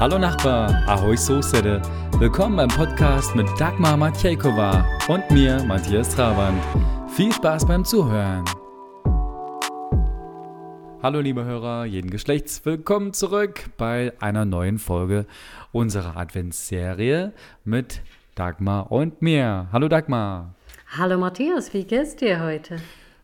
Hallo Nachbar, Ahoi Sosede. Willkommen beim Podcast mit Dagmar Matjejkova und mir, Matthias Trabant. Viel Spaß beim Zuhören. Hallo liebe Hörer jeden Geschlechts, willkommen zurück bei einer neuen Folge unserer Adventsserie mit Dagmar und mir. Hallo Dagmar. Hallo Matthias, wie geht's dir heute?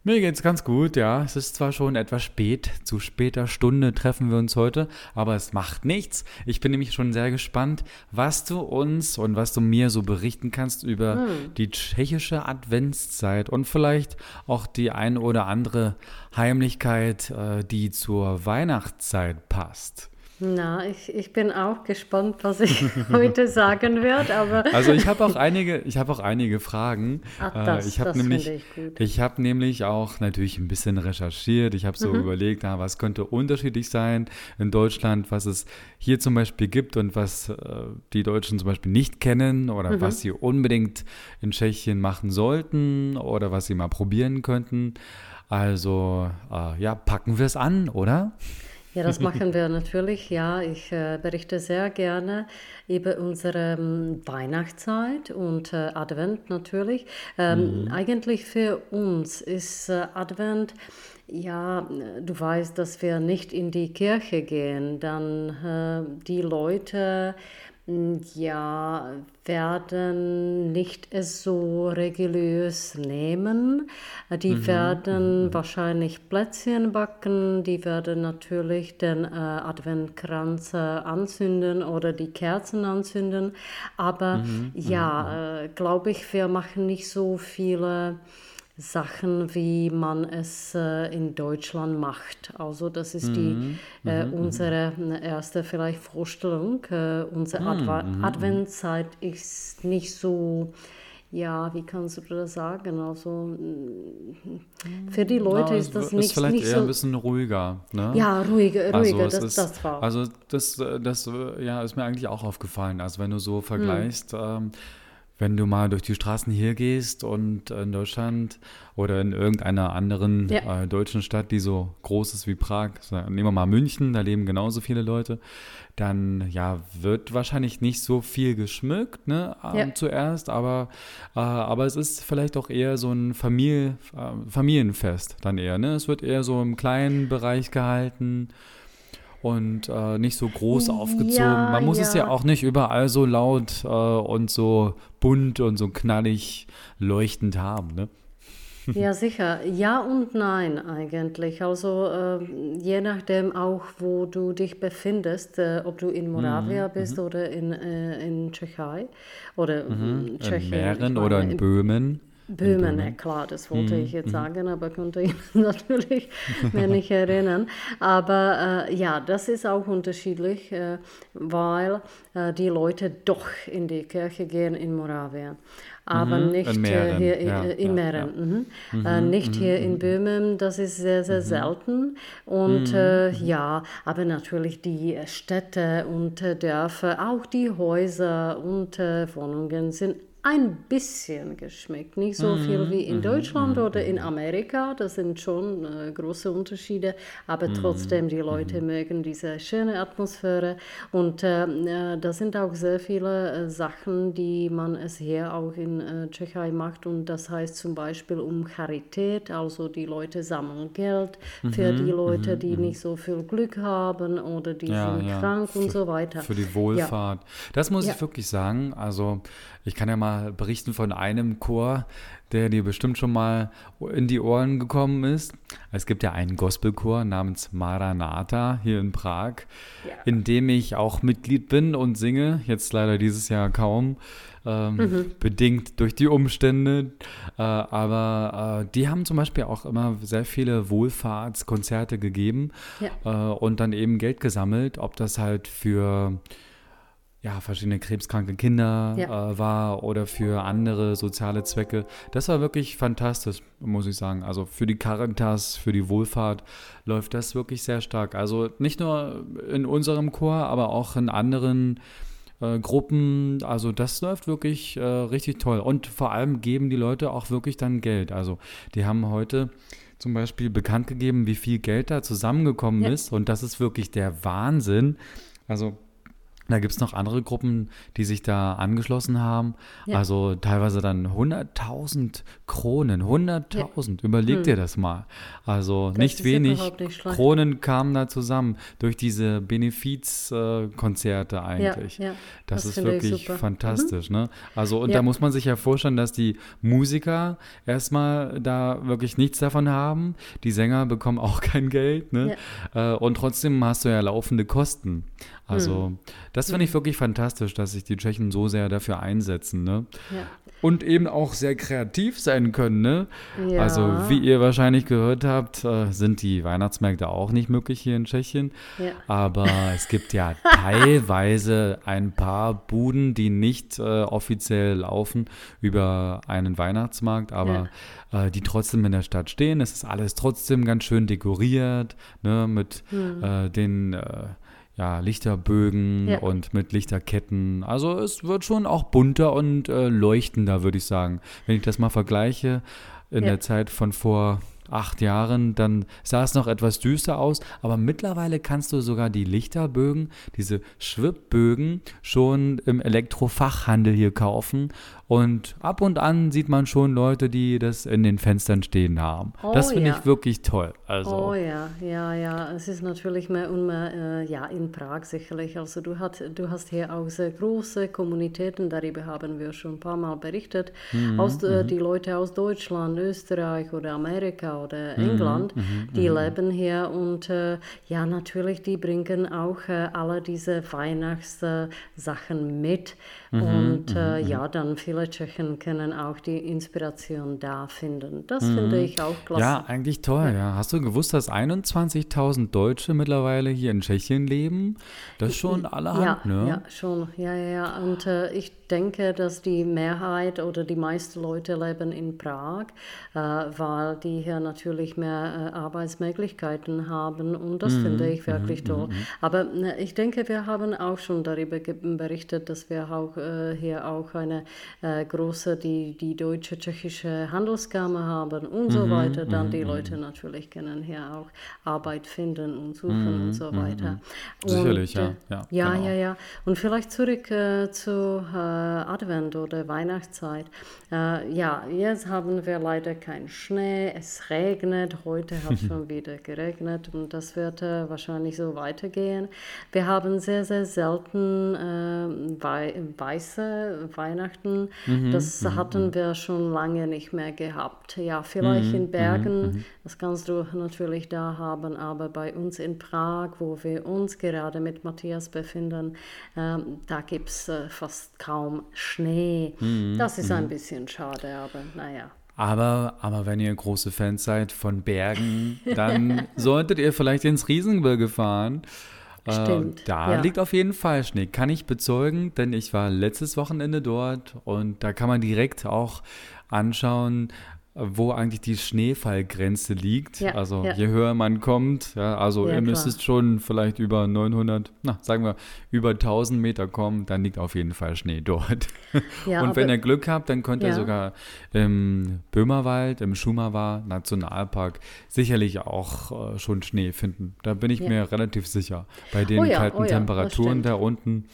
Mir geht's ganz gut, ja. Es ist zwar schon etwas spät, zu später Stunde treffen wir uns heute, aber es macht nichts. Ich bin nämlich schon sehr gespannt, was du uns und was du mir so berichten kannst über hm. die tschechische Adventszeit und vielleicht auch die ein oder andere Heimlichkeit, äh, die zur Weihnachtszeit passt. Na, ich, ich bin auch gespannt, was ich heute sagen werde, aber... Also ich habe auch einige, ich habe auch einige Fragen. Ach, äh, das, ich habe nämlich, ich, ich habe nämlich auch natürlich ein bisschen recherchiert. Ich habe so mhm. überlegt, na, was könnte unterschiedlich sein in Deutschland, was es hier zum Beispiel gibt und was äh, die Deutschen zum Beispiel nicht kennen oder mhm. was sie unbedingt in Tschechien machen sollten oder was sie mal probieren könnten. Also äh, ja, packen wir es an, oder? Ja, das machen wir natürlich. Ja, ich äh, berichte sehr gerne über unsere ähm, Weihnachtszeit und äh, Advent natürlich. Ähm, mhm. Eigentlich für uns ist äh, Advent ja, du weißt, dass wir nicht in die Kirche gehen, dann äh, die Leute ja, werden nicht so religiös nehmen. Die mhm. werden mhm. wahrscheinlich Plätzchen backen, die werden natürlich den äh, Adventkranz äh, anzünden oder die Kerzen anzünden. Aber mhm. ja, mhm. äh, glaube ich, wir machen nicht so viele Sachen, wie man es äh, in Deutschland macht. Also das ist die, mhm. äh, mhm, mhm. unsere erste vielleicht Vorstellung. Äh, unsere. Adva. Adventszeit ist nicht so, ja, wie kannst du das sagen? Also für die Leute ja, ist das nicht, ist vielleicht nicht eher so, ein bisschen ruhiger. Ne? Ja, ruhiger, ruhiger also das, ist, das war. Also das, das ja, ist mir eigentlich auch aufgefallen. Also wenn du so vergleichst, mhm. ähm, wenn du mal durch die Straßen hier gehst und in Deutschland oder in irgendeiner anderen ja. äh, deutschen Stadt, die so groß ist wie Prag, nehmen wir mal München, da leben genauso viele Leute, dann ja, wird wahrscheinlich nicht so viel geschmückt, ne, ja. zuerst, aber, äh, aber es ist vielleicht auch eher so ein Familie, äh, Familienfest dann eher, ne? Es wird eher so im kleinen Bereich gehalten und äh, nicht so groß aufgezogen. Ja, Man muss ja. es ja auch nicht überall so laut äh, und so bunt und so knallig leuchtend haben, ne? Ja, sicher. Ja und nein eigentlich. Also äh, je nachdem auch, wo du dich befindest, äh, ob du in Moravia mhm. bist mhm. oder in, äh, in Tschechei oder mhm. Tschechien. In Mähren oder in, in Böhmen. Böhmen, ja, klar, das wollte ich jetzt mhm. sagen, aber konnte ich natürlich mir nicht erinnern. Aber äh, ja, das ist auch unterschiedlich, äh, weil äh, die Leute doch in die Kirche gehen in Moravia. Aber mhm, nicht in äh, hier in, ja, in Mähren. Ja, mhm. mhm. Äh, nicht mhm, hier in mhm. Böhmen, das ist sehr, sehr selten. Und äh, ja, aber natürlich die Städte und Dörfer, auch die Häuser und Wohnungen sind ein bisschen geschmeckt. Nicht so viel wie in Deutschland oder in Amerika. Das sind schon äh, große Unterschiede. Aber trotzdem, die Leute mögen diese schöne Atmosphäre. Und äh, äh, da sind auch sehr viele äh, Sachen, die man es hier auch in äh, Tschechei macht. Und das heißt zum Beispiel um Charität. Also die Leute sammeln Geld für mhm, die Leute, mhm, die mhm. nicht so viel Glück haben oder die ja, sind ja. krank und so weiter. Für die Wohlfahrt. Ja. Das muss ich wirklich sagen. Also ich kann ja mal berichten von einem Chor, der dir bestimmt schon mal in die Ohren gekommen ist. Es gibt ja einen Gospelchor namens Maranatha hier in Prag, ja. in dem ich auch Mitglied bin und singe. Jetzt leider dieses Jahr kaum. Ähm, mhm. bedingt durch die Umstände. Äh, aber äh, die haben zum Beispiel auch immer sehr viele Wohlfahrtskonzerte gegeben ja. äh, und dann eben Geld gesammelt, ob das halt für ja, verschiedene krebskranke Kinder ja. äh, war oder für andere soziale Zwecke. Das war wirklich fantastisch, muss ich sagen. Also für die Caritas, für die Wohlfahrt läuft das wirklich sehr stark. Also nicht nur in unserem Chor, aber auch in anderen äh, Gruppen. Also das läuft wirklich äh, richtig toll. Und vor allem geben die Leute auch wirklich dann Geld. Also die haben heute zum Beispiel bekannt gegeben, wie viel Geld da zusammengekommen ja. ist. Und das ist wirklich der Wahnsinn. Also Da gibt es noch andere Gruppen, die sich da angeschlossen haben. Ja. Also teilweise dann 100.000 Kronen. 100.000. Ja. Überleg hm. dir das mal. Also das nicht wenig nicht Kronen kamen da zusammen durch diese Benefizkonzerte eigentlich. Ja, das, das, ist wirklich fantastisch. Mhm. Ne? Also, und da muss man sich ja vorstellen, dass die Musiker erstmal da wirklich nichts davon haben. Die Sänger bekommen auch kein Geld. Ne? Äh, und trotzdem hast du ja laufende Kosten. Also, hm. das finde ich wirklich fantastisch, dass sich die Tschechen so sehr dafür einsetzen. Ne? Ja. Und eben auch sehr kreativ sein können. Ne? Ja. Also, wie ihr wahrscheinlich gehört habt, äh, sind die Weihnachtsmärkte auch nicht möglich hier in Tschechien. Ja. Aber es gibt ja teilweise ein paar Buden, die nicht äh, offiziell laufen über einen Weihnachtsmarkt, aber äh, die trotzdem in der Stadt stehen. Es ist alles trotzdem ganz schön dekoriert, ne, mit hm. den äh, ja, Lichterbögen ja. und mit Lichterketten. Also es wird schon auch bunter und äh, leuchtender, würde ich sagen. Wenn ich das mal vergleiche in ja. der Zeit von vor acht Jahren, dann sah es noch etwas düster aus, aber mittlerweile kannst du sogar die Lichterbögen, diese Schwibbögen schon im Elektrofachhandel hier kaufen und ab und an sieht man schon Leute, die das in den Fenstern stehen haben. Oh, das finde ja. ich wirklich toll. Also. Oh ja, ja, ja. Es ist natürlich mehr und mehr, äh, ja, in Prag sicherlich. Also du, hat, du hast hier auch sehr große Kommunitäten, darüber haben wir schon ein paar Mal berichtet. Mhm, aus, äh, mhm. die Leute aus Deutschland, Österreich oder Amerika oder mhm, England, mhm, die mhm. leben hier und äh, ja, natürlich, die bringen auch äh, alle diese Weihnachtssachen mit. Und äh, ja, dann vielleicht viele Tschechen können auch die Inspiration da finden. Das mhm. finde ich auch klasse. Ja, eigentlich toll. Ja. ja. Hast du gewusst, dass 21.000 Deutsche mittlerweile hier in Tschechien leben? Das ist schon allerhand, ja, ne? Ja, schon. Ja, ja. Und äh, ich denke, dass die Mehrheit oder die meisten Leute leben in Prag, äh, weil die hier natürlich mehr äh, Arbeitsmöglichkeiten haben und das mm, finde ich wirklich mm, toll. Mm, Aber ne, ich denke, wir haben auch schon darüber berichtet, dass wir auch äh, hier auch eine äh, große, die, die deutsche-tschechische Handelskammer haben und so mhm, weiter. Dann die mhm, Leute mhm. natürlich können hier auch Arbeit finden und suchen und so weiter. Sicherlich, und, ja. Äh, ja, ja, genau. ja, ja. Und vielleicht zurück äh, zu Advent oder Weihnachtszeit. Äh, ja, jetzt haben wir leider keinen Schnee, es regnet, heute hat schon wieder geregnet und das wird äh, wahrscheinlich so weitergehen. Wir haben sehr, sehr selten äh, wei weiße Weihnachten, mhm, das mhm, hatten mhm. wir schon lange nicht mehr gehabt. Ja, vielleicht mhm, in Bergen, das kannst du natürlich da haben, aber bei uns in Prag, wo wir uns gerade mit Matthias befinden, ähm, da gibt es äh, fast kaum Schnee. Das ist ein bisschen bisschen schade, aber naja. Aber, aber wenn ihr große Fans seid von Bergen, dann solltet ihr vielleicht ins Riesengebirge fahren. Äh, Stimmt. Äh, da ja. liegt auf jeden Fall Schnee. Kann ich bezeugen, denn ich war letztes Wochenende dort und da kann man direkt auch anschauen, wo eigentlich die Schneefallgrenze liegt. Ja, also ja. je höher man kommt, ja, also ihr müsstet schon vielleicht über 900, na, sagen wir, über 1000 Meter kommen, dann liegt auf jeden Fall Schnee dort. Und wenn ihr Glück habt, dann könnt ihr sogar im Böhmerwald, im Schumawa Nationalpark sicherlich auch äh, schon Schnee finden. Da bin ich mir relativ sicher. Bei den oh kalten oh Temperaturen da unten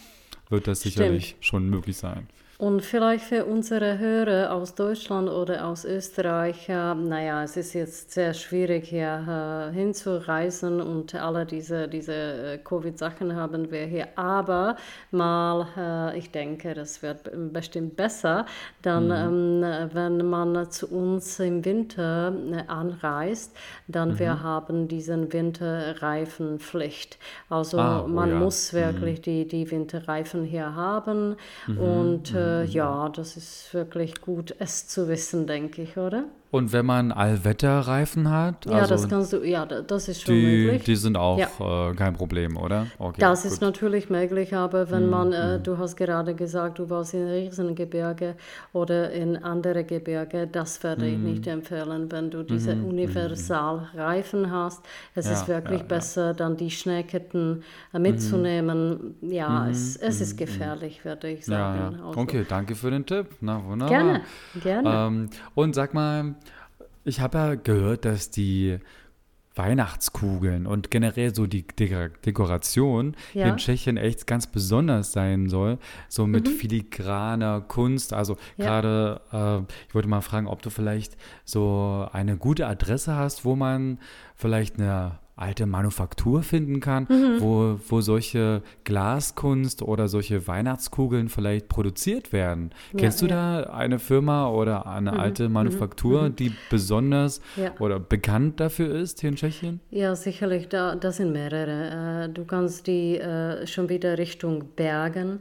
wird das sicherlich stimmt. schon möglich sein. Und vielleicht für unsere Hörer aus Deutschland oder aus Österreich, äh, naja, es ist jetzt sehr schwierig hier äh, hinzureisen und alle diese, diese äh, Covid-Sachen haben wir hier. Aber mal, äh, ich denke, das wird bestimmt besser, dann, mhm. ähm, wenn man zu uns im Winter äh, anreist, dann mhm. wir haben diesen Winterreifenpflicht. Also ah, oh man ja. muss wirklich mhm. die, die Winterreifen hier haben mhm. und äh, äh, ja, das ist wirklich gut, es zu wissen, denke ich, oder? Und wenn man Allwetterreifen hat? Ja, also das kannst du, ja, das ist schon die, möglich. Die sind auch ja. äh, kein Problem, oder? Okay, das gut. ist natürlich möglich, aber wenn mm, man, äh, mm. du hast gerade gesagt, du warst in Riesengebirge oder in andere Gebirge, das werde mm. ich nicht empfehlen, wenn du diese Universalreifen hast. Es ja, ist wirklich ja, besser, dann die Schneeketten äh, mitzunehmen. Ja, es, es ist gefährlich, würde ich sagen. Also. Okay, danke für den Tipp. Na, wunderbar. Gerne, gerne. Ähm, und sag mal, ich habe ja gehört, dass die Weihnachtskugeln und generell so die Dekoration ja. in Tschechien echt ganz besonders sein soll. So mit mhm. filigraner Kunst. Also ja. gerade, äh, ich wollte mal fragen, ob du vielleicht so eine gute Adresse hast, wo man vielleicht eine alte Manufaktur finden kann, mhm. wo, wo solche Glaskunst oder solche Weihnachtskugeln vielleicht produziert werden. Ja, Kennst du ja. da eine Firma oder eine mhm. alte mhm. Manufaktur, mhm. die besonders ja. oder bekannt dafür ist hier in Tschechien? Ja, sicherlich, da, das sind mehrere. Äh, du kannst die äh, schon wieder Richtung Bergen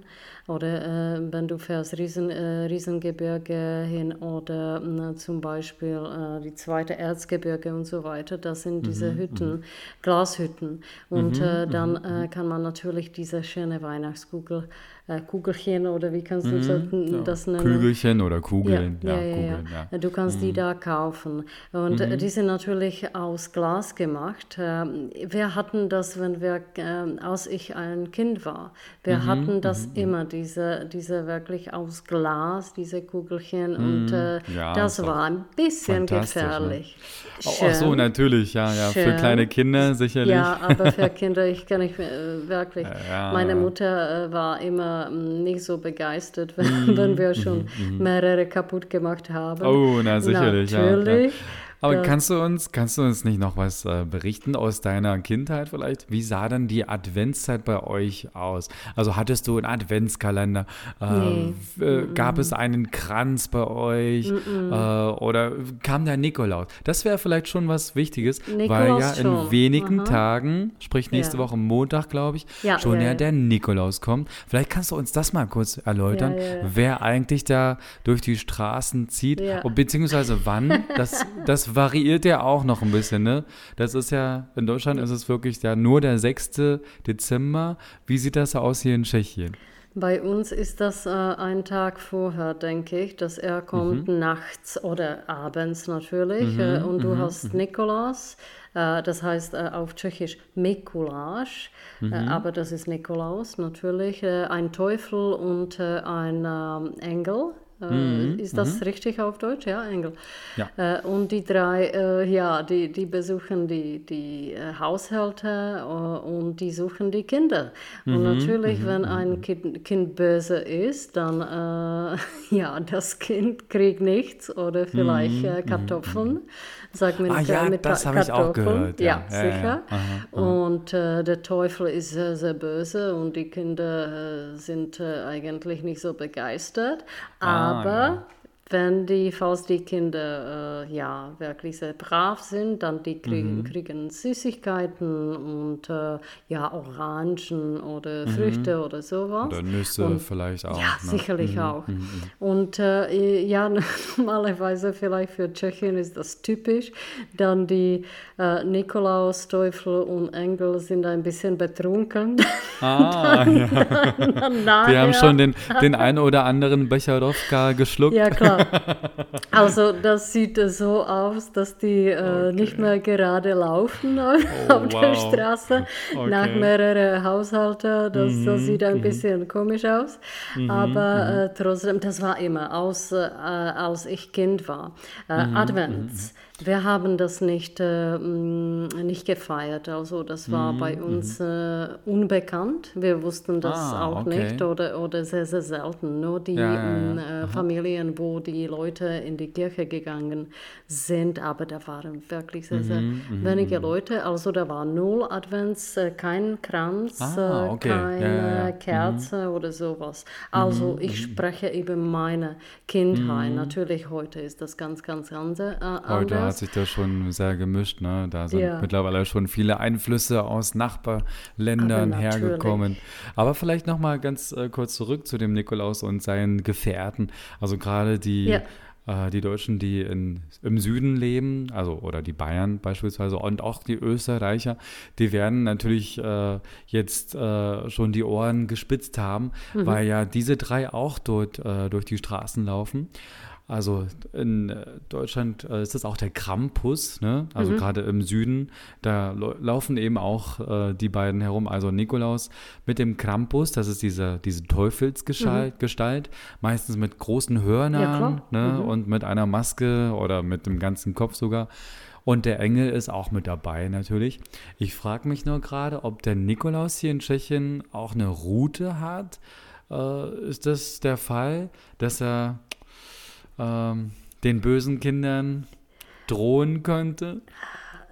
oder äh, wenn du fährst Riesen, äh, Riesengebirge hin oder äh, zum Beispiel äh, die zweite Erzgebirge und so weiter, das sind diese mhm, Hütten, mhm. Glashütten. Und mhm, äh, dann mhm, äh, mhm. kann man natürlich diese schöne Weihnachtskugel Kugelchen oder wie kannst du mhm, das nennen? Kügelchen oder Kugeln. Ja, ja, ja, Kugeln, ja. Du kannst mhm. die da kaufen. Und mhm. die sind natürlich aus Glas gemacht. Ähm, wir hatten das, wenn wir, äh, als ich ein Kind war, wir mhm, hatten das mhm, mhm. immer, diese, diese wirklich aus Glas, diese Kugelchen. Und äh, das war ein bisschen ne? gefährlich. Ne? Ach so, natürlich, ja, ja. Schön. Für kleine Kinder sicherlich. Ja, aber für Kinder, ich kann nicht wirklich. Meine Mutter war immer nicht so begeistert, wenn, mm, wenn wir schon mm, mehrere kaputt gemacht haben. Oh, na sicherlich. Natürlich. Ja, aber ja. kannst du uns, kannst du uns nicht noch was äh, berichten aus deiner Kindheit vielleicht? Wie sah dann die Adventszeit bei euch aus? Also hattest du einen Adventskalender? Äh, nee. äh, gab es einen Kranz bei euch? Äh, oder kam der Nikolaus? Das wäre vielleicht schon was Wichtiges, Nikolaus weil ja schon. in wenigen Aha. Tagen, sprich nächste ja. Woche Montag, glaube ich, ja, schon ja, der Nikolaus kommt. Vielleicht kannst du uns das mal kurz erläutern, wer eigentlich da durch die Straßen zieht, beziehungsweise wann das, das variiert ja auch noch ein bisschen, ne? Das ist ja, in Deutschland ist es wirklich ja nur der 6. Dezember. Wie sieht das aus hier in Tschechien? Bei uns ist das äh, ein Tag vorher, denke ich, dass er kommt mhm. nachts oder abends natürlich. Mhm, äh, und du mhm, hast mhm. Nikolaus, äh, das heißt äh, auf Tschechisch Mikuláš, äh, mhm. aber das ist Nikolaus natürlich, äh, ein Teufel und ein ähm, Engel. Äh, mhm. Ist das mhm. richtig auf Deutsch? Ja, Engel. Ja. Äh, und die drei, äh, ja, die, die besuchen die, die Haushalte und die suchen die Kinder. Mhm. Und natürlich, mhm. wenn ein mhm. kind, kind, böse ist, dann, äh, ja, das Kind kriegt nichts oder vielleicht mhm. Kartoffeln. Sagt man ah, ja, mit das habe ich auch gehört. Ja, ja sicher. Ja, aha, aha. Und äh, der Teufel ist sehr, sehr böse und die Kinder äh, sind äh, eigentlich nicht so begeistert. Ah, Aber ja wenn die, falls die Kinder äh, ja wirklich sehr brav sind, dann die kriegen, mhm. kriegen Süßigkeiten und äh, ja Orangen oder mhm. Früchte oder sowas. Oder Nüsse und, vielleicht auch. Ja, ne? sicherlich mhm. auch. Mhm. Und äh, ja, normalerweise vielleicht für Tschechien ist das typisch. Dann die äh, Nikolaus, Teufel und Engel sind ein bisschen betrunken. Ah, dann, ja. Dann, dann die haben schon den, den einen oder anderen Becherowka geschluckt. Ja, klar. Also das sieht so aus, dass die äh, okay. nicht mehr gerade laufen auf, oh, auf der wow. Straße okay. nach mehreren Haushalten. Das, mhm. das sieht ein mhm. bisschen komisch aus. Mhm. Aber mhm. äh, trotzdem, das war immer, aus, äh, als ich Kind war. Äh, mhm. Advents. Mhm. Wir haben das nicht, äh, nicht gefeiert. Also das war mhm. bei uns äh, unbekannt. Wir wussten das ah, auch okay. nicht oder, oder sehr, sehr selten. Nur die ja, ja, ja. Äh, Familien, wo die Leute in die Kirche gegangen sind, aber da waren wirklich sehr, sehr mhm, mhm wenige mhm. Leute. Also da war null Advents, äh, kein Kranz, ah, äh, okay. keine Kerze mhm. oder sowas. Also ich mhm. spreche über meine Kindheit. Natürlich heute ist das ganz, ganz anders. Heute hat sich das schon sehr gemischt. Ne? Da sind ja. mittlerweile schon viele Einflüsse aus Nachbarländern Aber hergekommen. Aber vielleicht noch mal ganz äh, kurz zurück zu dem Nikolaus und seinen Gefährten. Also gerade die ja äh, die Deutschen, die in, im Süden leben, also oder die Bayern beispielsweise und auch die Österreicher, die werden natürlich äh, jetzt äh, schon die Ohren gespitzt haben, mhm. weil ja diese drei auch dort äh, durch die Straßen laufen. Also in äh, Deutschland äh, ist das auch der Krampus, ne? also mhm. gerade im Süden, da laufen eben auch äh, die beiden herum, also Nikolaus mit dem Krampus, das ist diese, diese Teufelsgestalt, mhm. Gestalt, meistens mit großen Hörnern ja, ne? Mhm. und mit einer Maske oder mit dem ganzen Kopf sogar. Und der Engel ist auch mit dabei natürlich. Ich frage mich nur gerade, ob der Nikolaus hier in Tschechien auch eine Route hat. Äh, ist das der Fall, dass er ähm, den bösen Kindern drohen könnte?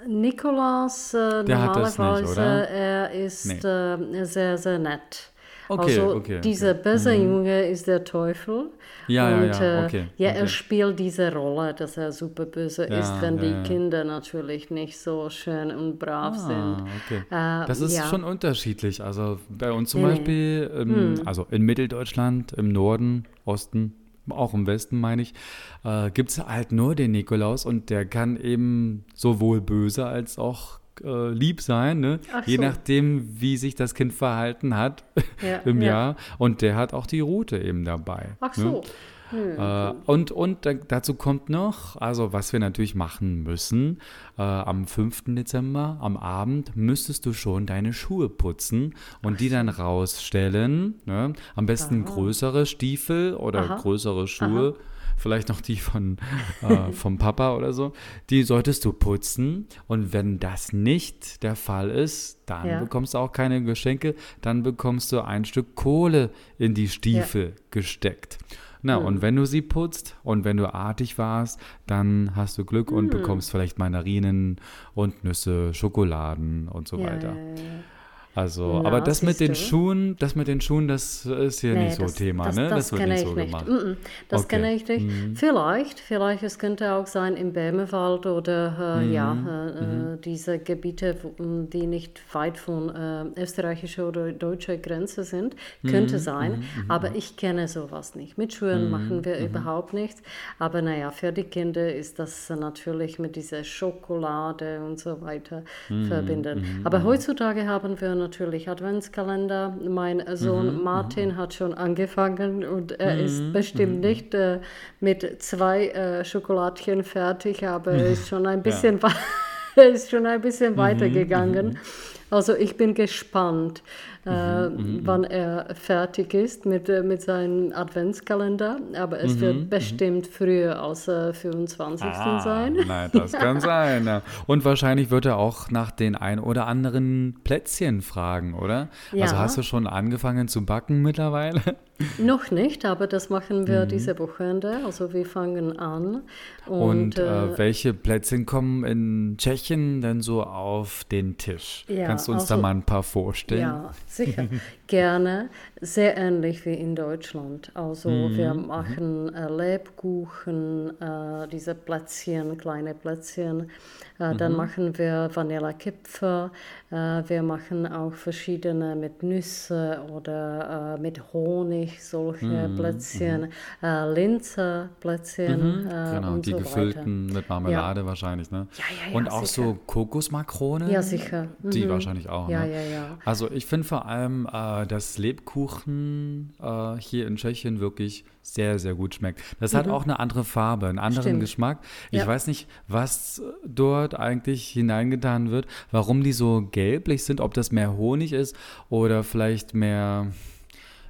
Nikolaus äh, normalerweise, er ist nee. äh, sehr, sehr nett. Okay, also okay, dieser okay. böse mhm. Junge ist der Teufel. Ja, und, ja, ja. Okay, ja, er spielt diese Rolle, dass er super böse ja, ist, wenn ja, die Kinder natürlich nicht so schön und brav ah, sind. Okay. Äh, das ist schon unterschiedlich. Also bei uns zum Beispiel, im, hm. also in Mitteldeutschland, im Norden, Osten, auch im Westen meine ich, äh, gibt es halt nur den Nikolaus und der kann eben sowohl böse als auch äh, lieb sein, ne? je so. nachdem, wie sich das Kind verhalten hat ja, im ja. Jahr. Und der hat auch die Route eben dabei. Ach ne? so. Hm. Äh, und, und dazu kommt noch, also was wir natürlich machen müssen, äh, am 5. Dezember, am Abend, müsstest du schon deine Schuhe putzen und Ach die dann rausstellen. Ne? Am besten Aha. größere Stiefel oder Aha. größere Schuhe. Aha vielleicht noch die von, äh, vom Papa oder so, die solltest du putzen. Und wenn das nicht der Fall ist, dann ja. bekommst du auch keine Geschenke, dann bekommst du ein Stück Kohle in die Stiefel ja. gesteckt. Na, mhm. und wenn du sie putzt und wenn du artig warst, dann hast du Glück mhm. und bekommst vielleicht Mandarinen und Nüsse, Schokoladen und so ja, weiter. Also, Na, aber das mit den du? Schuhen, das mit den Schuhen, das ist hier nee, nicht so das, Thema, das, ne? Das, das wird nicht so nicht. gemacht. Mm -mm, das okay. kenne ich nicht. Mhm. Vielleicht, vielleicht, es könnte auch sein im Bämewald oder äh, mhm. ja, äh, mhm. diese Gebiete, die nicht weit von äh, österreichischer oder deutscher Grenze sind, könnte mhm. sein. Aber ich kenne sowas nicht. Mit Schuhen machen wir überhaupt nichts. Aber naja, für die Kinder ist das natürlich mit dieser Schokolade und so weiter verbinden. Aber heutzutage haben wir natürlich Adventskalender. Mein Sohn mhm, Martin mhm. hat schon angefangen und er mhm, ist bestimmt mhm. nicht äh, mit zwei äh, Schokoladchen fertig, aber er ist schon ein bisschen, ja. ist schon ein bisschen mhm, weitergegangen. Also ich bin gespannt, äh, mhm, mhm, wann er fertig ist mit, äh, mit seinem Adventskalender. Aber es mhm, wird mhm. bestimmt früher als äh, 25. Ah, sein. Nein, das kann sein. Ja. Und wahrscheinlich wird er auch nach den ein oder anderen Plätzchen fragen, oder? Also ja. Also hast du schon angefangen zu backen mittlerweile? Noch nicht, aber das machen wir mhm. diese Wochenende. Also wir fangen an. Und, und äh, äh, welche Plätzchen kommen in Tschechien denn so auf den Tisch? Ja, Kannst du uns also, da mal ein paar vorstellen? Ja, sicher. Gerne. Sehr ähnlich wie in Deutschland. Also mhm. wir mhm. machen äh, Lebkuchen, äh, diese Plätzchen, kleine Plätzchen. Äh, dann mhm. machen wir Vanillekipferl. Äh, wir machen auch verschiedene mit Nüsse oder äh, mit Honig, solche mhm. Plätzchen. Mhm. Äh, Linzerplätzchen. Mhm. genau, und die so gefüllten weiter. mit Marmelade ja. wahrscheinlich, ne? Ja, ja, ja. Und auch sicher. so Kokosmakronen? Ja, sicher. Die wahrscheinlich auch, ja, ne? Ja, ja, Also ich finde vor allem äh, das Lebkuchen äh, hier in Tschechien wirklich sehr, sehr gut schmeckt. Das mhm. hat auch eine andere Farbe, einen anderen Stimmt. Geschmack. Ich ja. weiß nicht, was dort eigentlich hineingetan wird, warum die so gelblich sind, ob das mehr Honig ist oder vielleicht mehr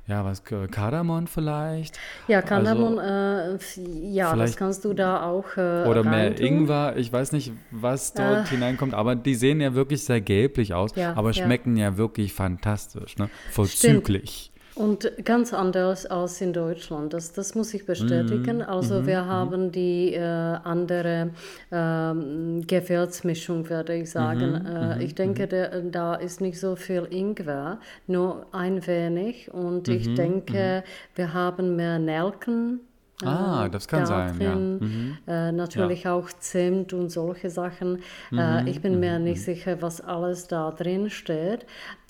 ja, was, Kardamom vielleicht? Ja, Kardamom, also, äh, ja, das kannst du da auch äh, Oder mehr Ingwer, ich weiß nicht, was dort äh. hineinkommt, aber die sehen ja wirklich sehr gelblich aus, ja, aber schmecken ja. ja wirklich fantastisch, ne? vorzüglich. Stimmt. Und ganz anders als in Deutschland, das, das muss ich bestätigen. Mhm. Also mhm. wir mhm. haben die äh, andere äh, Gewürzmischung, würde ich sagen. Mhm. Äh, mhm. ich denke, mhm. der, da ist nicht so viel Ingwer, nur ein wenig. Und ich denke, wir haben mehr Nelken Ah, das kann sein, ja. Mhm. Äh, natürlich ja. auch Zimt und solche Sachen. Mhm. Äh, ich bin mir nicht sicher, was alles da drin steht.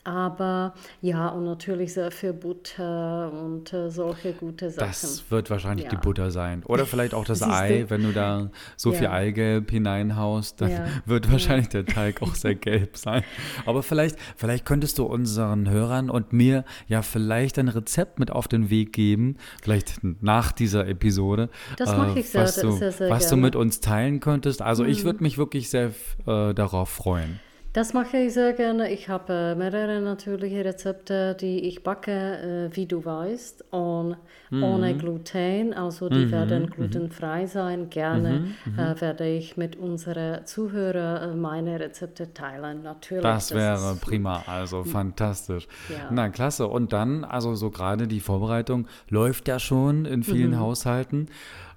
Aber ja, und natürlich sehr viel Butter und äh, solche gute Sachen. Das wird wahrscheinlich ja. die Butter sein. Oder vielleicht auch das Ei, wenn du da so ja. viel Eigelb hineinhaust, dann ja. wird wahrscheinlich der Teig auch sehr gelb sein. Aber vielleicht, vielleicht könntest du unseren Hörern und mir ja vielleicht ein Rezept mit auf den Weg geben, vielleicht nach dieser Episode. Das äh, mache ich sehr, was du, sehr, sehr Was gerne. du mit uns teilen könntest. Also mhm. ich würde mich wirklich sehr äh, darauf freuen. Das mache ich sehr gerne. Ich habe mehrere natürliche Rezepte, die ich backe, wie du weißt, on, mhm. ohne Gluten. Also die mhm. werden mhm. glutenfrei sein. Gerne mhm. äh, werde ich mit unseren Zuhörern meine Rezepte teilen. Natürlich. Das, das wäre prima. Also fantastisch. Ja. Na klasse. Und dann, also so gerade die Vorbereitung läuft ja schon in vielen mhm. Haushalten.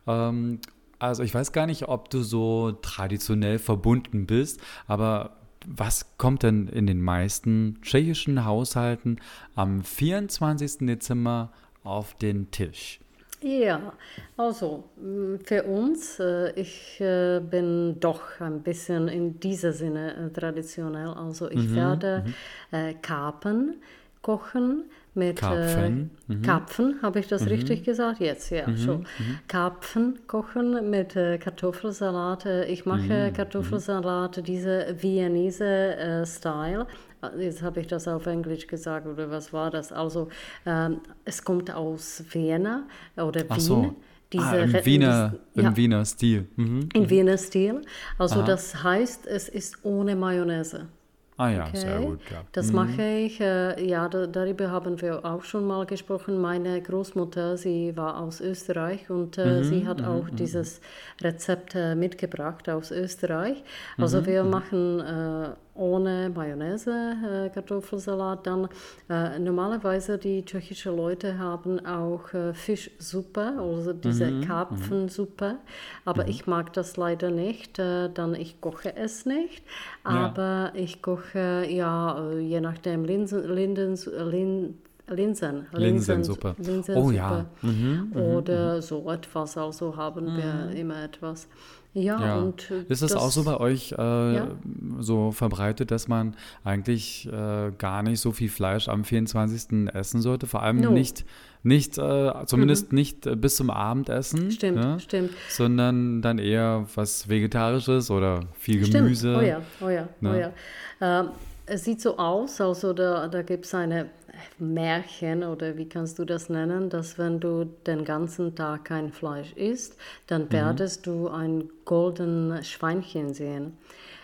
Ähm, also ich weiß gar nicht, ob du so traditionell verbunden bist, aber was kommt denn in den meisten tschechischen Haushalten am 24. Dezember auf den Tisch? Ja, also mm, für uns, äh, ich äh, bin doch ein bisschen in dieser Sinne äh, traditionell. Also ich mhm, werde mhm. Karpen kochen mit Karpfen, äh, mhm. Karpfen habe ich das mhm. richtig gesagt? Jetzt, ja, mhm. so. Mhm. Karpfen kochen mit äh, Kartoffelsalat. Ich mache mhm. Kartoffelsalat, diese Viennese-Style. Äh, Jetzt habe ich das auf Englisch gesagt, oder was war das? Also, ähm, es kommt aus Vienna oder Wien. So. Diese ah, im, Wiener, dies, ja, Wiener Stil. Mhm. Im Wiener Stil. Also, Aha. das heißt, es ist ohne Mayonnaise. Ah ja, okay. sehr gut. Ja. Das mhm. mache ich. Äh, ja, da, darüber haben wir auch schon mal gesprochen. Meine Großmutter, sie war aus Österreich und äh, mhm. sie hat mhm. auch mhm. dieses Rezept äh, mitgebracht aus Österreich. Also mhm, wir mhm. machen äh, ohne Mayonnaise äh, Kartoffelsalat. Dann äh, normalerweise die tschechischen Leute haben auch äh, Fischsuppe, also diese Karpfensuppe. Aber ich mag das leider nicht, dann ich koche es nicht. Aber ja. ich koche ja äh, je nachdem Linsen, Lindens, Lin, Linsen, Linsensuppe. Linsensuppe. Oh ja. Mhm, mhm Oder mhm. so etwas, also haben wir mhm. immer etwas. Ja, ja. und äh, ist es auch so bei euch äh, ja? so verbreitet, dass man eigentlich äh, gar nicht so viel Fleisch am 24. essen sollte? Vor allem no. nicht, nicht äh, zumindest mhm. nicht äh, bis zum Abendessen. Stimmt, ne? stimmt. Sondern dann eher was Vegetarisches oder viel Gemüse. Stimmt. Oh ja, oh ja, ne? oh ja. Ähm, es sieht so aus, also da, da gibt es eine Märchen oder wie kannst du das nennen, dass wenn du den ganzen Tag kein Fleisch isst, dann mhm. werdest du ein goldenes Schweinchen sehen.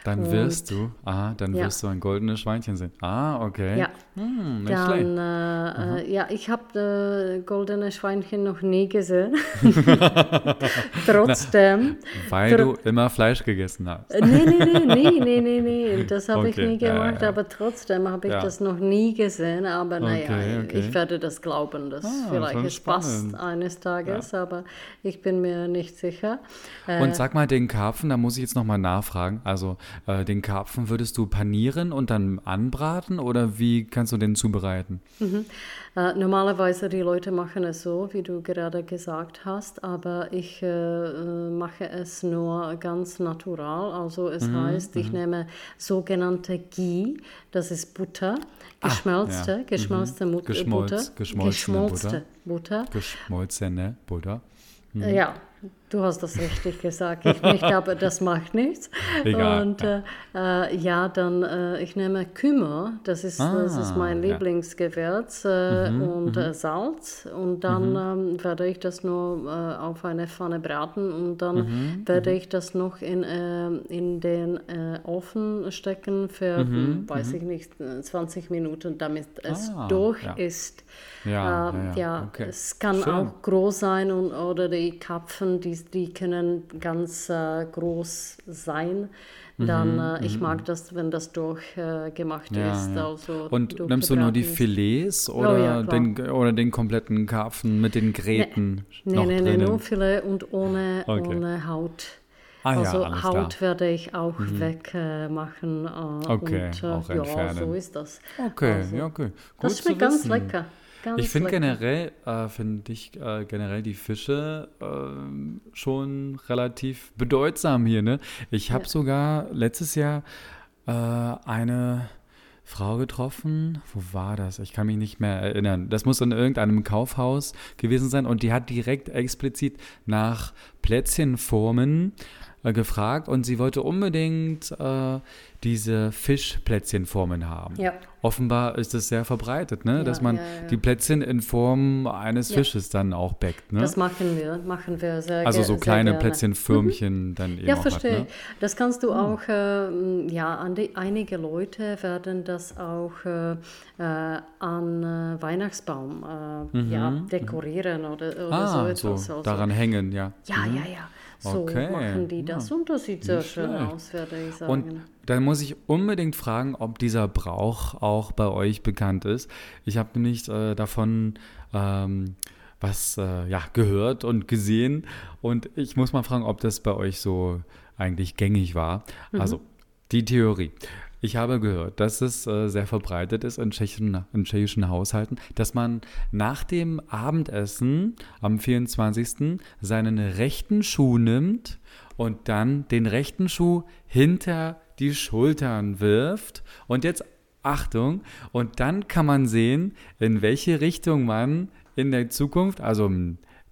Dann wirst und, du, aha, dann ja. wirst du ein goldenes Schweinchen sehen. Ah, okay. Ja. Hm, nicht dann, äh, äh, ja, ich habe äh, goldene Schweinchen noch nie gesehen. Trotzdem. Na, weil tr du immer Fleisch gegessen hast. Äh, nee, nee, nee, nee, nee, nee, nee. Das habe okay. ich nie gemacht, ja, aber trotzdem habe ich das noch nie gesehen. Aber naja, okay, okay. ich werde das glauben, dass ah, vielleicht es passt eines Tages, aber ich bin mir nicht sicher. Und äh, sag mal, den Karpfen, da muss ich jetzt nochmal nachfragen. Also äh, den Karpfen würdest du panieren und dann anbraten oder wie kannst du den zubereiten? Mhm. Äh, normalerweise die Leute machen es so, wie du gerade gesagt hast, aber ich äh, äh mache es nur ganz natural. Also es mhm. heißt, ich mhm. nehme sogenannte Ghee, das ist Butter, geschmolzte, ah, ja. geschmolzte mhm. Geschmolz, Butter. Geschmolzene Butter. Geschmolzene Butter. Mhm. Ja, Du hast das richtig gesagt. Ich nicht, aber das macht nichts. Egal. Und äh, äh, ja, dann, äh, ich nehme Kümmer, das ist, ah, das ist mein ja. Lieblingsgewürz, äh, mhm, und äh, mhm. Salz. Und dann mhm. ähm, werde ich das nur äh, auf eine Pfanne braten und dann mhm, werde mhm. ich das noch in, in den Ofen stecken für, mhm, weiß ich nicht, 20 Minuten, damit es ah, durch ja. ist. Ja, ja, ja. Okay. es kann Schön. auch groß sein und, oder die Kapfen, die die können ganz äh, groß sein. Dann, mhm, äh, ich mhm. mag das, wenn das durchgemacht äh, ja, ist. Ja. Also und nimmst du nur die Filets oder, oh, den, oder den kompletten Karpfen mit den Gräten? Nein, nee, nee, nee, nur Filet und ohne, okay. ohne Haut. Ah, also ja, Haut klar. werde ich auch mhm. wegmachen. Äh, okay, und, äh, auch entfernen. Ja, so ist das. Okay, also, ja, okay. Gut das schmeckt ganz lecker. Ganz ich finde generell, äh, finde ich äh, generell die Fische äh, schon relativ bedeutsam hier. Ne? Ich habe ja. sogar letztes Jahr äh, eine Frau getroffen. Wo war das? Ich kann mich nicht mehr erinnern. Das muss in irgendeinem Kaufhaus gewesen sein und die hat direkt explizit nach Plätzchenformen äh, gefragt und sie wollte unbedingt äh, diese Fischplätzchenformen haben. Ja. Offenbar ist es sehr verbreitet, ne? Ja, dass man ja, die Plätzchen in Form eines. Fisches dann auch backt. Ne? Das machen wir, machen wir sehr also ge- so sehr kleine gerne. Plätzchenförmchen dann eben Ja, verstehe. hat. Ne? Das kannst du auch, ähm, ja, die, einige Leute werden das auch äh, äh, an äh, Weihnachtsbaum äh, ja, dekorieren oder, oder so Mhm, Ah, etwas. so Also, daran hängen, ja. ja, ja, ja. So Okay, machen die das und das sieht sehr Nicht schön schlecht. aus, würde ich sagen. Und dann muss ich unbedingt fragen, ob dieser Brauch auch bei euch bekannt ist. Ich habe nämlich äh, davon ähm, was äh, ja, gehört und gesehen und ich muss mal fragen, ob das bei euch so eigentlich gängig war. Also die Theorie. Ich habe gehört, dass es äh, sehr verbreitet ist in tschechischen, in tschechischen Haushalten, dass man nach dem Abendessen am 24. seinen rechten Schuh nimmt und dann den rechten Schuh hinter die Schultern wirft. Und jetzt Achtung, und dann kann man sehen, in welche Richtung man in der Zukunft, also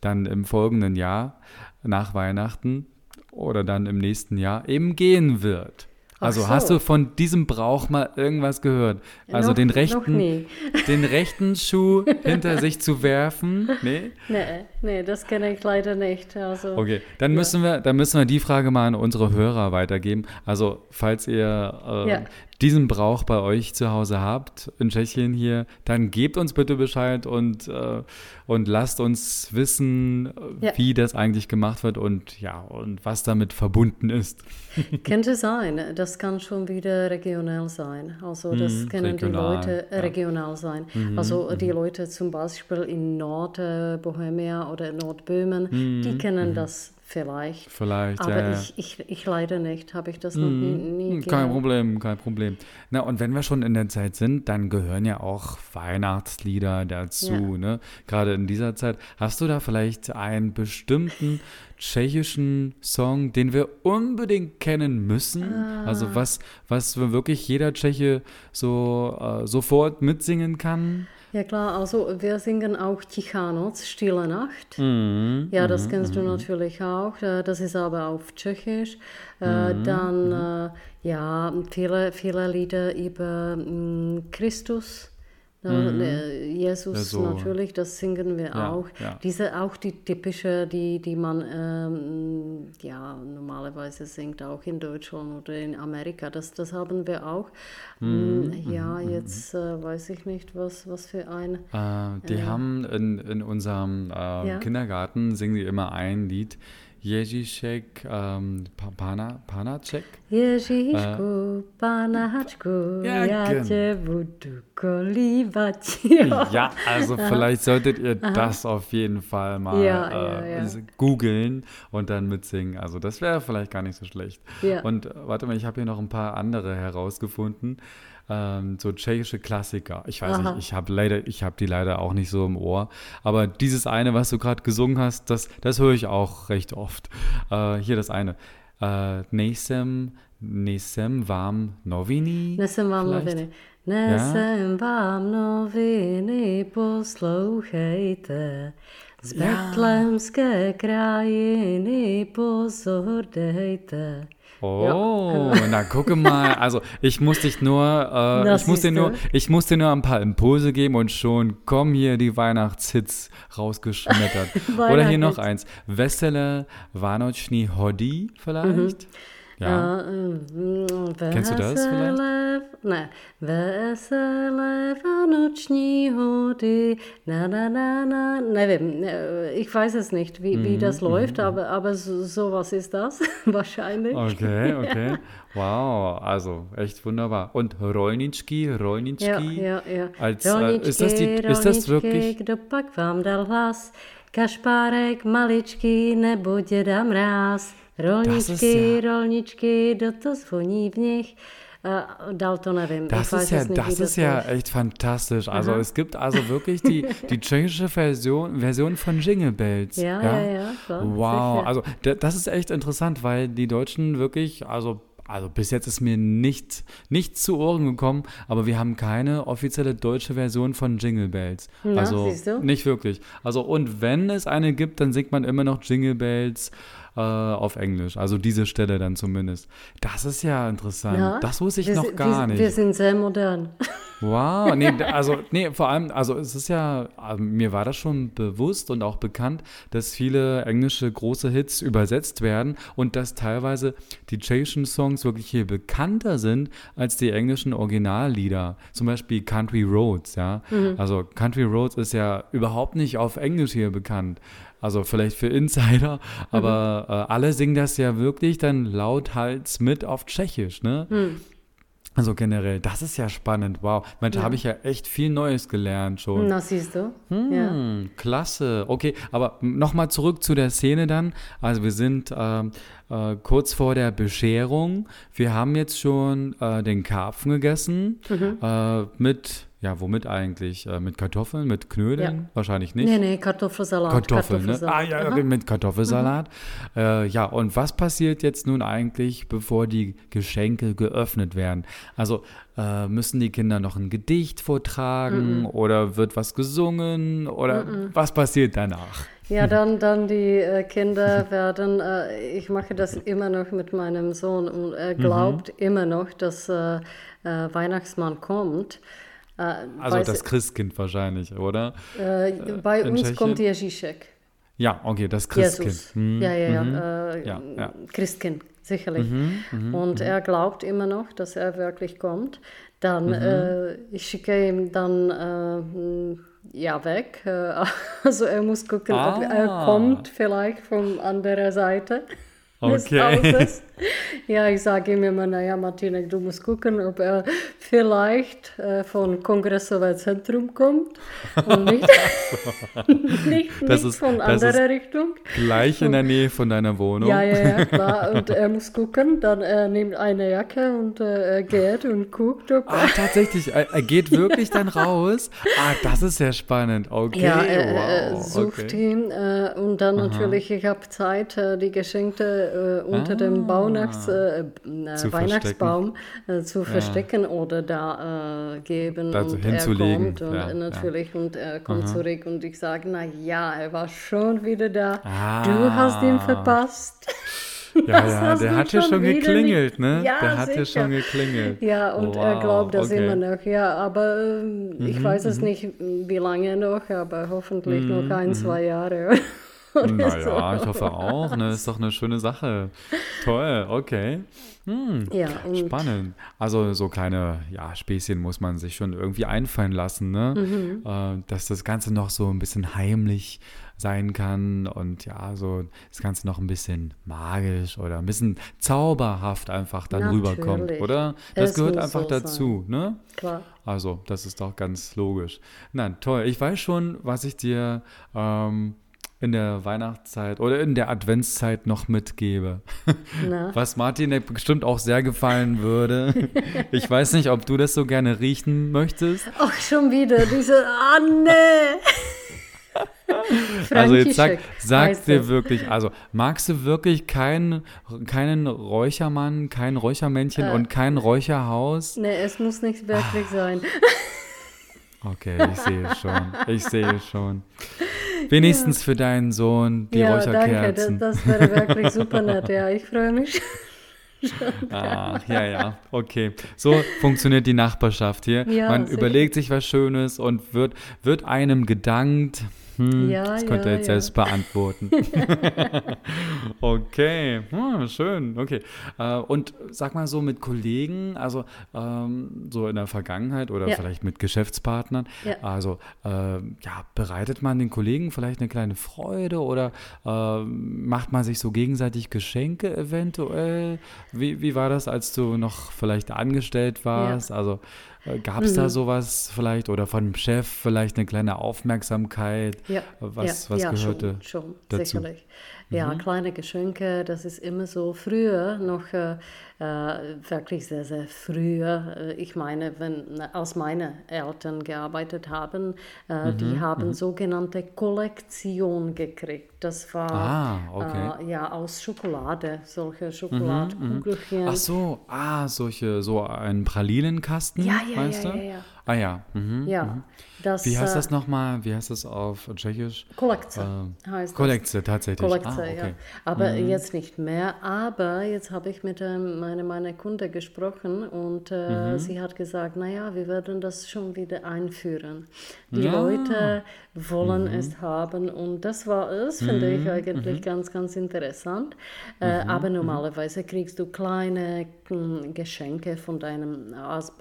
dann im folgenden Jahr nach Weihnachten oder dann im nächsten Jahr eben gehen wird. Also so. hast du von diesem Brauch mal irgendwas gehört? Also Noch- den rechten, den rechten Schuh hinter sich zu werfen? Nee? Nee, nee, das kenne ich leider nicht. Also, Okay, dann müssen wir, dann müssen wir die Frage mal an unsere Hörer weitergeben. Also, falls ihr äh, Ja. Diesen Brauch bei euch zu Hause habt, in Tschechien hier, dann gebt uns bitte Bescheid und, äh, und lasst uns wissen, Ja. wie das eigentlich gemacht wird und ja, und was damit verbunden ist. Könnte sein, das kann schon wieder regional sein. Also das Mhm, können regional, die Leute ja. Mhm, regional sein. also die Leute zum Beispiel in Nordbohemia oder Nordböhmen, die kennen das vielleicht. Mhm, Vielleicht, Aber ja, ja. ich, ich, ich leider nicht, habe ich das noch nie, nie Hm, Kein. Problem, kein Problem. Na, und wenn wir schon in der Zeit sind, dann gehören ja auch Weihnachtslieder dazu, Ja. ne? Gerade in dieser Zeit. Hast du da vielleicht einen bestimmten tschechischen Song, den wir unbedingt kennen müssen? Ah. Also was, was wirklich jeder Tscheche so äh, sofort mitsingen kann? Ja klar, also wir singen auch Tichanoc, Stille Nacht. Mhm. Ja, das kennst du natürlich auch. Äh, Das ist aber auf Tschechisch. Äh, Mhm. Dann, äh, ja, viele, viele Lieder über mm, Christus. Äh, äh, Jesus Mhm. Ja, so. natürlich, das singen wir Ja, auch. ja. Diese auch die typische, die, die man ähm, ja normalerweise singt, auch in Deutschland oder in Amerika. Das, das haben wir auch. Mhm, Mm, Ja, jetzt äh, weiß ich nicht, was, was für ein. Äh, die haben in, in unserem äh, Ja. Kindergarten, singen die immer ein Lied. Ježíšek, ähm, Pa- Pana, Panacek? Ježíšku, Panačku, Ja, ja genau. tě budu kolívat. Ja. Ja, also vielleicht solltet ihr das auf jeden Fall mal Ja, äh, ja, ja. googeln und dann mitsingen. Also das wäre vielleicht gar nicht so schlecht. Ja. Und äh, warte mal, ich habe hier noch ein paar andere herausgefunden. Ähm, so tschechische Klassiker. Ich weiß Aha. nicht, ich habe leider, ich habe die leider auch nicht so im Ohr. Aber dieses eine, was du gerade gesungen hast, das, das höre ich auch recht oft. Äh, hier das eine. Äh, Nesem, Nesem Vam Novini. Nesem vielleicht? noviny. Nesem vám noviny, poslouchejte. Z betlémské krajiny pozor dejte. Oh, na gucke mal. Also ich muss dich nur, äh, ich muss dir nur, ich muss dir nur ein paar Impulse geben und schon kommen hier die Weihnachtshits rausgeschmettert. Oder hier noch eins. Vesele Vánoční hody vielleicht? Ja. Äh, Kennst du das vielleicht? Ne, veselé vánoční hody, na, na, na, na, nevím, äh, ich weiß es nicht, wie, Mhm, wie das läuft, aber, aber so, sowas ist das wahrscheinlich. Okay, okay. Wow, also echt wunderbar. Und Rolničky, Ja, Rolničky. ja, ja. Als, äh, ist das die- ist das wirklich- Kdo pak vám dal hlas? Kašpárek maličký nebo děda mráz. Rolničky, rolničky, kdo to zvoní v nich? Äh, dal to nevím. Das ich ist ja, nicht, das ist ja echt fantastisch. Also es gibt also wirklich die, die tschechische Version, Version von Jingle Bells. Ja, ja, ja, klar, Wow, sicher. also da- das ist echt interessant, weil die Deutschen wirklich, also also bis jetzt ist mir nicht, nicht zu Ohren gekommen, aber wir haben keine offizielle deutsche Version von Jingle Bells. Na, also nicht wirklich. Also und wenn es eine gibt, dann singt man immer noch Jingle Bells äh, auf Englisch. Also diese Stelle dann zumindest. Das ist ja interessant. Ja, das wusste ich noch gar wir, nicht. Wir sind sehr modern. Wow, nee, also, nee, vor allem, also es ist ja, also mir war das schon bewusst und auch bekannt, dass viele englische große Hits übersetzt werden und dass teilweise die Chation Songs wirklich hier bekannter sind als die englischen Originallieder. Zum Beispiel Country Roads, ja. Mhm. Also Country Roads ist ja überhaupt nicht auf Englisch hier bekannt. Also vielleicht für Insider, aber mhm. äh, alle singen das ja wirklich dann lauthals mit auf Tschechisch, ne? Mhm. Also generell, das ist ja spannend. Wow. Mensch, ja. habe ich ja echt viel Neues gelernt schon. Na, siehst du. Hm, ja. Klasse. Okay, aber nochmal zurück zu der Szene dann. Also wir sind äh, äh, kurz vor der Bescherung. Wir haben jetzt schon äh, den Karpfen gegessen mhm. Äh, mit ja, womit eigentlich? Äh, mit Kartoffeln, mit Knödeln? Ja. Wahrscheinlich nicht. Nee, nee, Kartoffelsalat. Kartoffeln, ne? Ah, ja, Aha. mit Kartoffelsalat. Mhm. Äh, ja, und was passiert jetzt nun eigentlich, bevor die Geschenke geöffnet werden? Also äh, müssen die Kinder noch ein Gedicht vortragen mhm. oder wird was gesungen oder mhm. was passiert danach? Ja, dann, dann die äh, Kinder werden, äh, ich mache das immer noch mit meinem Sohn und er mhm. glaubt immer noch, dass äh, äh, Weihnachtsmann kommt. Äh, also das Christkind wahrscheinlich, oder? Äh, bei In uns Tschechien? kommt Ježišek. Ja, okay, das Christkind. Hm. Ja, ja, mhm. äh, ja, ja, Christkind, sicherlich. Mhm, mh, Und mh. er glaubt immer noch, dass er wirklich kommt. Dann, mhm. äh, ich schicke ihm dann äh, ja weg. Äh, also er muss gucken, ah. ob er ah. kommt vielleicht von anderer Seite okay. Hauses. Ja, ich sage ihm immer, naja, Martinek, du musst gucken, ob er vielleicht äh, von Kongressoweit-Zentrum kommt und nicht, nicht, nicht ist, von anderer Richtung. Gleich in der Nähe von deiner Wohnung. Ja, ja, ja, klar. Und er muss gucken, dann er nimmt eine Jacke und äh, er geht und guckt, ob Ah, tatsächlich, er, er, geht wirklich dann raus? Ah, das ist sehr spannend. Okay, ja, er, wow. sucht okay. ihn äh, und dann Aha. natürlich, ich habe Zeit, äh, die Geschenke äh, unter ah. dem Baum Rauhnachts, äh, äh Weihnachtsbaum äh, zu verstecken ja. oder da äh, geben. Also und hinzulegen. Er kommt und, ja, natürlich ja. und er kommt Aha. zurück und ich sage, na ja, er war schon wieder da. Ah. Du hast ihn verpasst. Ja, ja, der hat ja schon geklingelt, ne? Ja, der hat ja schon geklingelt. Ja, und wow, er glaubt das okay. immer noch. Ja, aber äh, mhm, ich weiß es mhm. nicht, wie lange noch, aber hoffentlich mhm, noch ein, mhm. zwei Jahre. naja, so. ich hoffe auch. Ne? Ist doch eine schöne Sache. Toll, okay. Hm, ja, spannend. Also so kleine ja, Späßchen muss man sich schon irgendwie einfallen lassen, ne? Mhm. Äh, dass das Ganze noch so ein bisschen heimlich sein kann und ja, so das Ganze noch ein bisschen magisch oder ein bisschen zauberhaft einfach dann Natürlich. rüberkommt, oder? Das es gehört einfach so dazu, sein. ne? Klar. Also, das ist doch ganz logisch. Na, toll. Ich weiß schon, was ich dir ähm, in der Weihnachtszeit oder in der Adventszeit noch mitgebe. Na? Was Martin bestimmt auch sehr gefallen würde. Ich weiß nicht, ob du das so gerne riechen möchtest. Ach, schon wieder diese Anne. also jetzt sag, sag dir wirklich, also magst du wirklich kein, keinen Räuchermann, kein Räuchermännchen äh, und kein Räucherhaus? Nee, es muss nicht wirklich sein. Okay, ich sehe schon. Ich sehe schon. Wenigstens ja. für deinen Sohn die ja, Räucherkerzen. Danke, das, das wäre wirklich super nett. Ja, ich freue mich. Ah, ja, ja, okay. So funktioniert die Nachbarschaft hier. Ja, Man sicher. überlegt sich was Schönes und wird, wird einem gedankt. Hm, ja, das könnt ihr ja, jetzt ja. selbst beantworten. okay, hm, schön, okay. Äh, und sag mal so mit Kollegen, also ähm, so in der Vergangenheit oder vielleicht mit Geschäftspartnern, also äh, ja, bereitet man den Kollegen vielleicht eine kleine Freude oder äh, macht man sich so gegenseitig Geschenke eventuell? Wie, wie war das, als du noch vielleicht angestellt warst? Also Gab es mhm. da sowas vielleicht oder von dem Chef vielleicht eine kleine Aufmerksamkeit? Ja, was, ja, was ja, gehörte schon, schon dazu? sicherlich. Ja, mhm. kleine Geschenke, das ist immer so. Früher noch äh, äh, wirklich sehr, sehr früher. Äh, ich meine, wenn, als meine Eltern gearbeitet haben, äh, mhm. die haben mhm. sogenannte Kollektion gekriegt. Das war ah, okay. Äh, ja aus Schokolade, solche Schokoladekugelchen. Mhm, mhm. Ach so, ah, solche, so ein Pralinenkasten, ja, ja, meinst ja, du? Ja, ja. Ah ja. Mhm, Ja, mhm. das Wie heißt äh, das nochmal? Wie heißt das auf Tschechisch? Kolekce Äh, heißt das. Kolekce, tatsächlich. Ah, ja. okay. Aber jetzt nicht mehr. Aber jetzt habe ich mit ähm, meiner meine Kunde gesprochen und äh, Mhm. sie hat gesagt, naja, wir werden das schon wieder einführen. Die Ja. Leute wollen Mhm. es haben und das war es, finde ich eigentlich ganz, ganz interessant. Äh, Mhm. aber normalerweise kriegst du kleine mm, Geschenke von deinem Mhm.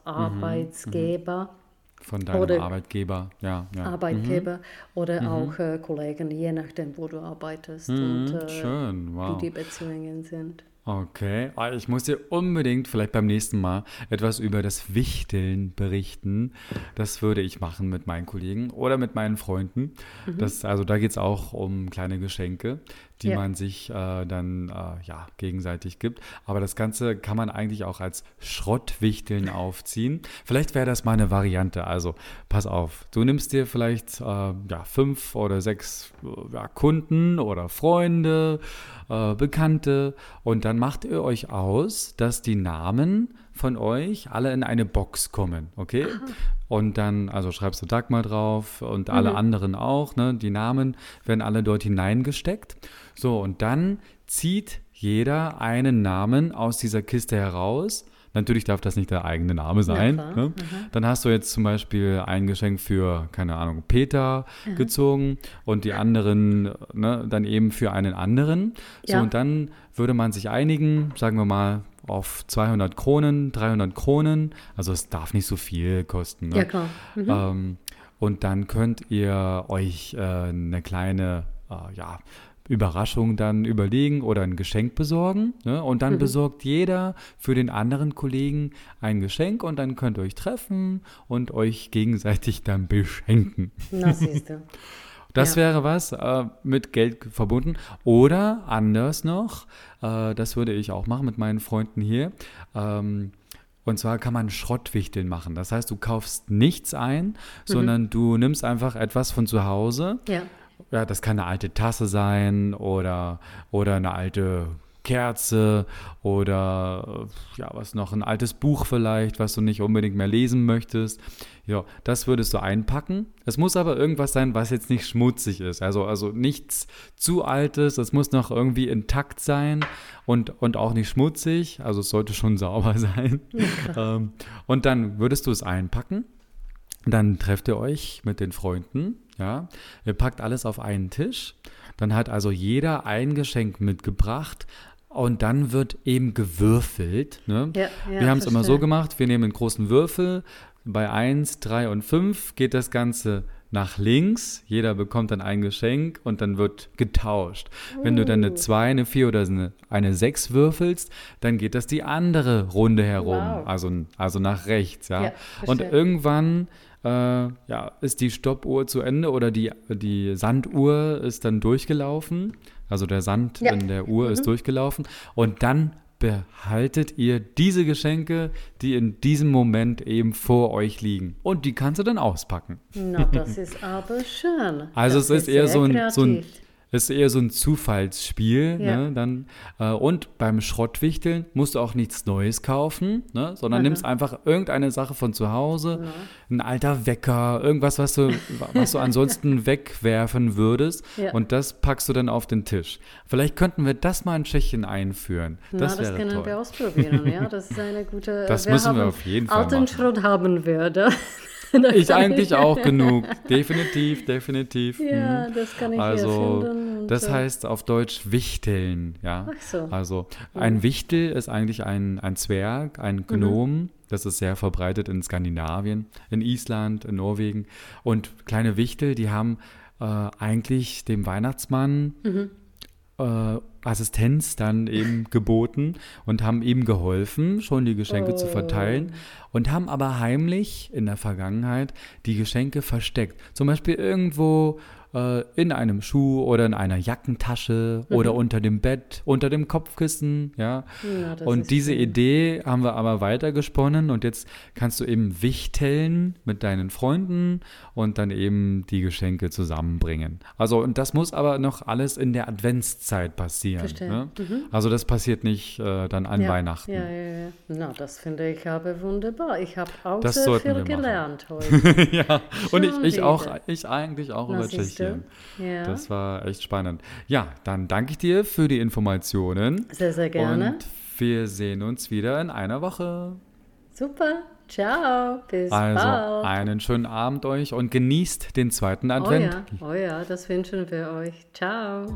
Arbeitsgeber. Von deinem Oder- Arbeitgeber, ja. ja. Arbeitgeber oder Mhm. auch äh, Kollegen, je nachdem, wo du arbeitest und Mhm, äh, schön, wow. wie die Beziehungen sind. Okay, Ah, ich muss dir unbedingt vielleicht beim nächsten Mal etwas über das Wichteln berichten. Das würde ich machen mit meinen Kollegen oder mit meinen Freunden. Das, also da geht es auch um kleine Geschenke, die Ja. man sich äh, dann äh, ja, gegenseitig gibt. Aber das Ganze kann man eigentlich auch als Schrottwichteln aufziehen. Vielleicht wäre das mal eine Variante. Also pass auf, du nimmst dir vielleicht äh, ja, fünf oder sechs äh, ja, Kunden oder Freunde, äh, Bekannte und dann macht ihr euch aus, dass die Namen von euch alle in eine Box kommen, okay? Und dann, also schreibst du Dagmar drauf und alle anderen auch, ne? Die Namen werden alle dort hineingesteckt. So, und dann zieht jeder einen Namen aus dieser Kiste heraus. Natürlich darf das nicht der eigene Name sein. klar. ne? Dann hast du jetzt zum Beispiel ein Geschenk für, keine Ahnung, Peter gezogen und die anderen ne, dann eben für einen anderen. So, Ja. und dann würde man sich einigen, sagen wir mal, auf 200 Kronen, 300 Kronen. Also es darf nicht so viel kosten. Ne? Ja, klar. Mhm. Ähm, und dann könnt ihr euch äh, eine kleine, äh, ja, Überraschung dann überlegen oder ein Geschenk besorgen. Ne? Und Mhm. dann besorgt jeder für den anderen Kollegen ein Geschenk und dann könnt ihr euch treffen und euch gegenseitig dann beschenken. Na, siehst du. Das Ja. wäre was äh, mit Geld verbunden. Oder anders noch, äh, das würde ich auch machen mit meinen Freunden hier. Ähm, und zwar kann man Schrottwichteln machen. Das heißt, du kaufst nichts ein, sondern du nimmst einfach etwas von zu Hause. Ja. Ja, das kann eine alte Tasse sein oder, oder eine alte Kerze oder ja, was noch, ein altes Buch vielleicht, was du nicht unbedingt mehr lesen möchtest. Ja, das würdest du einpacken. Es muss aber irgendwas sein, was jetzt nicht schmutzig ist. Also, also nichts zu altes, es muss noch irgendwie intakt sein und, und auch nicht schmutzig. Also es sollte schon sauber sein. ähm, und dann würdest du es einpacken. Dann trefft ihr euch mit den Freunden, ja. Ihr packt alles auf einen Tisch. Dann hat also jeder ein Geschenk mitgebracht. Und dann wird eben gewürfelt. Ne? Ja, ja, wir haben es immer so gemacht, wir nehmen einen großen Würfel. Bei 1, 3 und 5 geht das Ganze nach links. Jeder bekommt dann ein Geschenk und dann wird getauscht. Wenn du dann eine 2, eine 4 oder eine, eine 6 würfelst, dann geht das die andere Runde herum. Wow. Also, also nach rechts. Ja? Ja, und irgendwann äh, ja, ist die Stoppuhr zu Ende oder die, die Sanduhr ist dann durchgelaufen. Also der Sand Ja. in der Uhr Mhm. ist durchgelaufen. Und dann behaltet ihr diese Geschenke, die in diesem Moment eben vor euch liegen. Und die kannst du dann auspacken. Na, das ist aber schön. Also das es ist eher sehr so ein, so ein, es ist eher so ein Zufallsspiel. Ja. Ne, dann, äh, und beim Schrottwichteln musst du auch nichts Neues kaufen, ne, sondern Aha. nimmst einfach irgendeine Sache von zu Hause, ein alter Wecker, irgendwas, was du, was du ansonsten wegwerfen würdest. Ja. Und das packst du dann auf den Tisch. Vielleicht könnten wir das mal in Tschechien einführen. Na, Das das, können toll. wir ausprobieren, ja. Das ist eine gute. Das müssen wir auf jeden Fall alten machen. Schrott haben wir da. Ich eigentlich auch genug. Definitiv, definitiv. Ja, Mhm. das kann ich Also, das äh, heißt auf Deutsch Wichteln, ja. Ach so. Also, ein Wichtel ist eigentlich ein, ein Zwerg, Mhm. ein Gnom. Das ist sehr verbreitet in Skandinavien, in Island, in Norwegen. Und kleine Wichtel, die haben äh, eigentlich dem Weihnachtsmann Mhm. Äh, Assistenz dann eben geboten und haben ihm geholfen, schon die Geschenke zu verteilen und haben aber heimlich in der Vergangenheit die Geschenke versteckt. Zum Beispiel irgendwo äh, in einem Schuh oder in einer Jackentasche mhm. oder unter dem Bett, unter dem Kopfkissen, ja. ja und diese schön. Idee haben wir aber weitergesponnen und jetzt kannst du eben wichteln mit deinen Freunden und dann eben die Geschenke zusammenbringen. Also und das muss aber noch alles in der Adventszeit passieren. Ne? Mhm. Also das passiert nicht äh, dann an ja, Weihnachten. Ja, ja, ja. Na, das finde ich aber wunderbar. Ich habe auch das sehr viel gelernt heute. ja, und ich, ich auch, ich eigentlich auch Na, über Tschechien. Ja. Das war echt spannend. Ja, dann danke ich dir für die Informationen. Sehr, sehr gerne. Und wir sehen uns wieder in einer Woche. Super. Ciao, bis also, bald. einen schönen Abend euch und genießt den zweiten Advent. Oh ja, oh ja, das wünschen wir euch. Ciao.